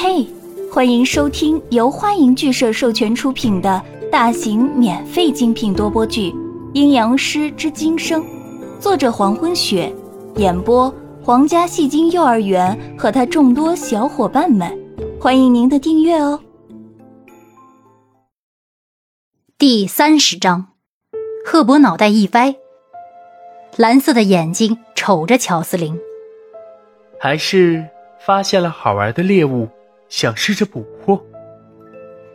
嘿，欢迎收听由欢迎剧社授权出品的大型免费精品多播剧《阴阳师之今生》，作者黄昏雪，演播皇家戏精幼儿园和他众多小伙伴们，欢迎您的订阅哦。第三十章，赫伯脑袋一歪，蓝色的眼睛瞅着乔斯林，还是发现了好玩的猎物。想试着捕获，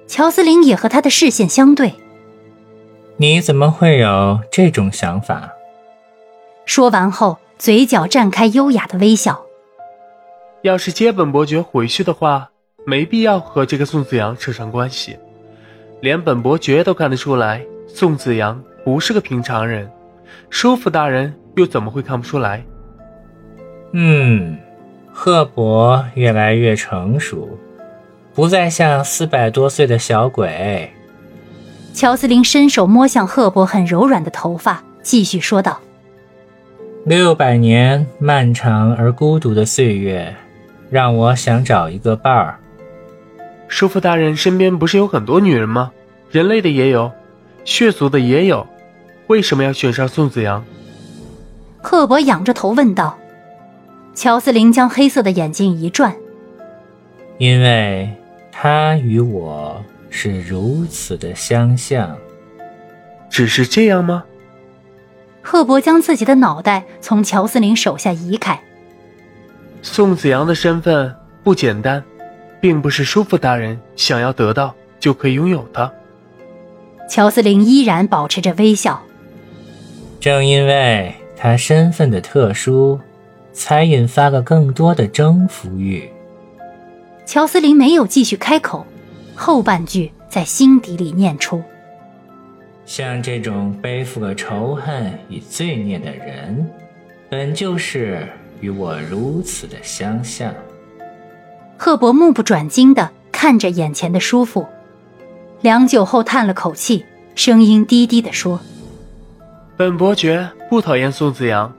乔斯林也和他的视线相对。你怎么会有这种想法？说完后，嘴角绽开优雅的微笑。要是接本伯爵回去的话，没必要和这个宋子阳扯上关系。连本伯爵都看得出来，宋子阳不是个平常人，叔父大人又怎么会看不出来？嗯。赫伯越来越成熟，不再像四百多岁的小鬼。乔斯林伸手摸向赫伯很柔软的头发，继续说道：“六百年漫长而孤独的岁月，让我想找一个伴儿。叔父大人身边不是有很多女人吗？人类的也有，血族的也有，为什么要选上宋子阳？”赫伯仰着头问道。乔斯林将黑色的眼睛一转，因为他与我是如此的相像。只是这样吗？赫伯将自己的脑袋从乔斯林手下移开。宋子阳的身份不简单，并不是叔父大人想要得到就可以拥有的。乔斯林依然保持着微笑。正因为他身份的特殊。才引发了更多的征服欲。乔斯林没有继续开口，后半句在心底里念出：“像这种背负了仇恨与罪孽的人，本就是与我如此的相像。”赫伯目不转睛地看着眼前的叔父，良久后叹了口气，声音低低地说：“本伯爵不讨厌宋子阳。”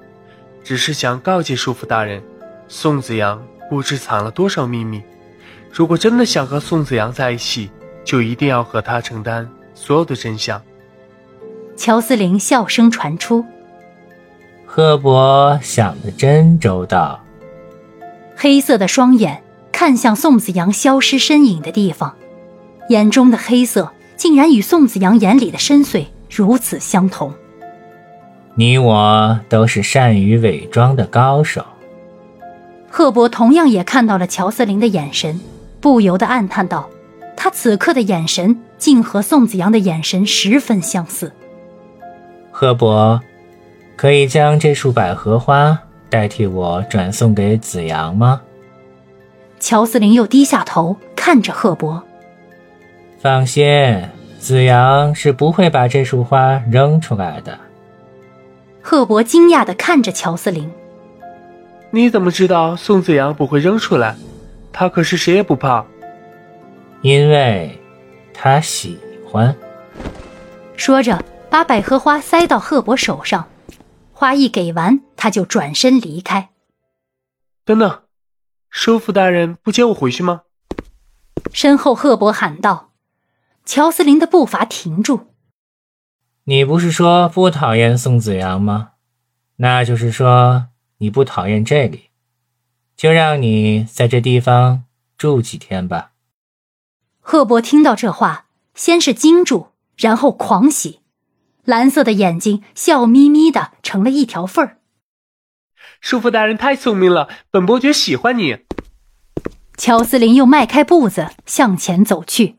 只是想告诫叔父大人，宋子阳不知藏了多少秘密。如果真的想和宋子阳在一起，就一定要和他承担所有的真相。乔斯林笑声传出，赫伯想的真周到。黑色的双眼看向宋子阳消失身影的地方，眼中的黑色竟然与宋子阳眼里的深邃如此相同。你我都是善于伪装的高手。赫伯同样也看到了乔斯林的眼神，不由得暗叹道：“他此刻的眼神竟和宋子阳的眼神十分相似。”赫伯，可以将这束百合花代替我转送给子阳吗？乔斯林又低下头看着赫伯：“放心，子阳是不会把这束花扔出来的。”赫伯惊讶的看着乔斯林：“你怎么知道宋子阳不会扔出来？他可是谁也不怕。因为，他喜欢。”说着，把百合花塞到赫伯手上，花一给完，他就转身离开。等等，叔父大人不接我回去吗？身后，赫伯喊道。乔斯林的步伐停住。你不是说不讨厌宋子阳吗？那就是说你不讨厌这里，就让你在这地方住几天吧。赫伯听到这话，先是惊住，然后狂喜，蓝色的眼睛笑眯眯的成了一条缝儿。叔父大人太聪明了，本伯爵喜欢你。乔斯林又迈开步子向前走去。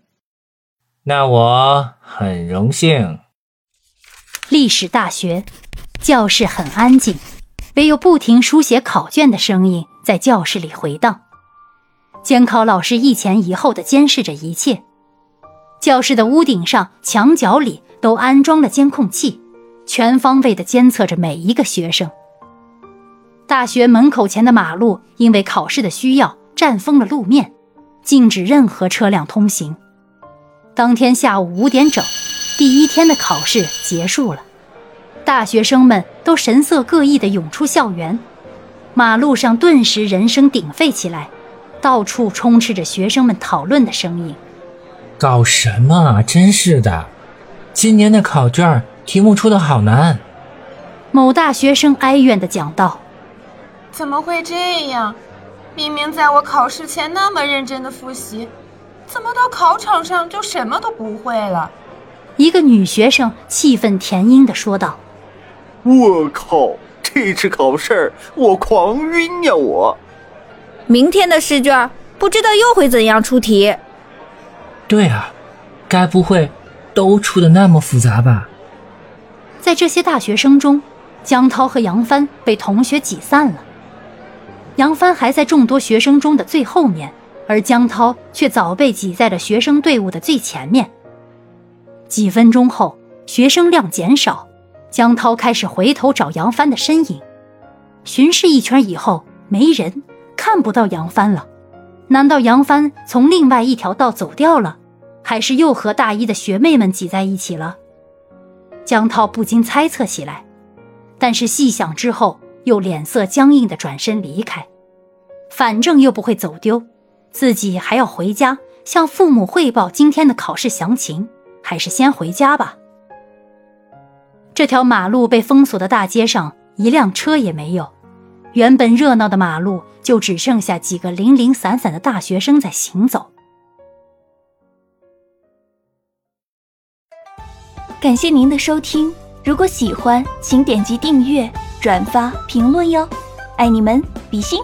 那我很荣幸。历史大学教室很安静，唯有不停书写考卷的声音在教室里回荡。监考老师一前一后的监视着一切。教室的屋顶上、墙角里都安装了监控器，全方位的监测着每一个学生。大学门口前的马路因为考试的需要占封了路面，禁止任何车辆通行。当天下午五点整。第一天的考试结束了，大学生们都神色各异地涌出校园，马路上顿时人声鼎沸起来，到处充斥着学生们讨论的声音。搞什么啊！真是的，今年的考卷题目出的好难。某大学生哀怨地讲道：“怎么会这样？明明在我考试前那么认真的复习，怎么到考场上就什么都不会了？”一个女学生气愤填膺地说道：“我靠，这次考试我狂晕呀！我明天的试卷不知道又会怎样出题。”对啊，该不会都出的那么复杂吧？在这些大学生中，江涛和杨帆被同学挤散了。杨帆还在众多学生中的最后面，而江涛却早被挤在了学生队伍的最前面。几分钟后，学生量减少，江涛开始回头找杨帆的身影，巡视一圈以后，没人，看不到杨帆了。难道杨帆从另外一条道走掉了，还是又和大一的学妹们挤在一起了？江涛不禁猜测起来，但是细想之后，又脸色僵硬的转身离开。反正又不会走丢，自己还要回家向父母汇报今天的考试详情，还是先回家吧。这条马路被封锁的大街上，一辆车也没有。原本热闹的马路，就只剩下几个零零散散的大学生在行走。感谢您的收听，如果喜欢，请点击订阅、转发、评论哟，爱你们，比心。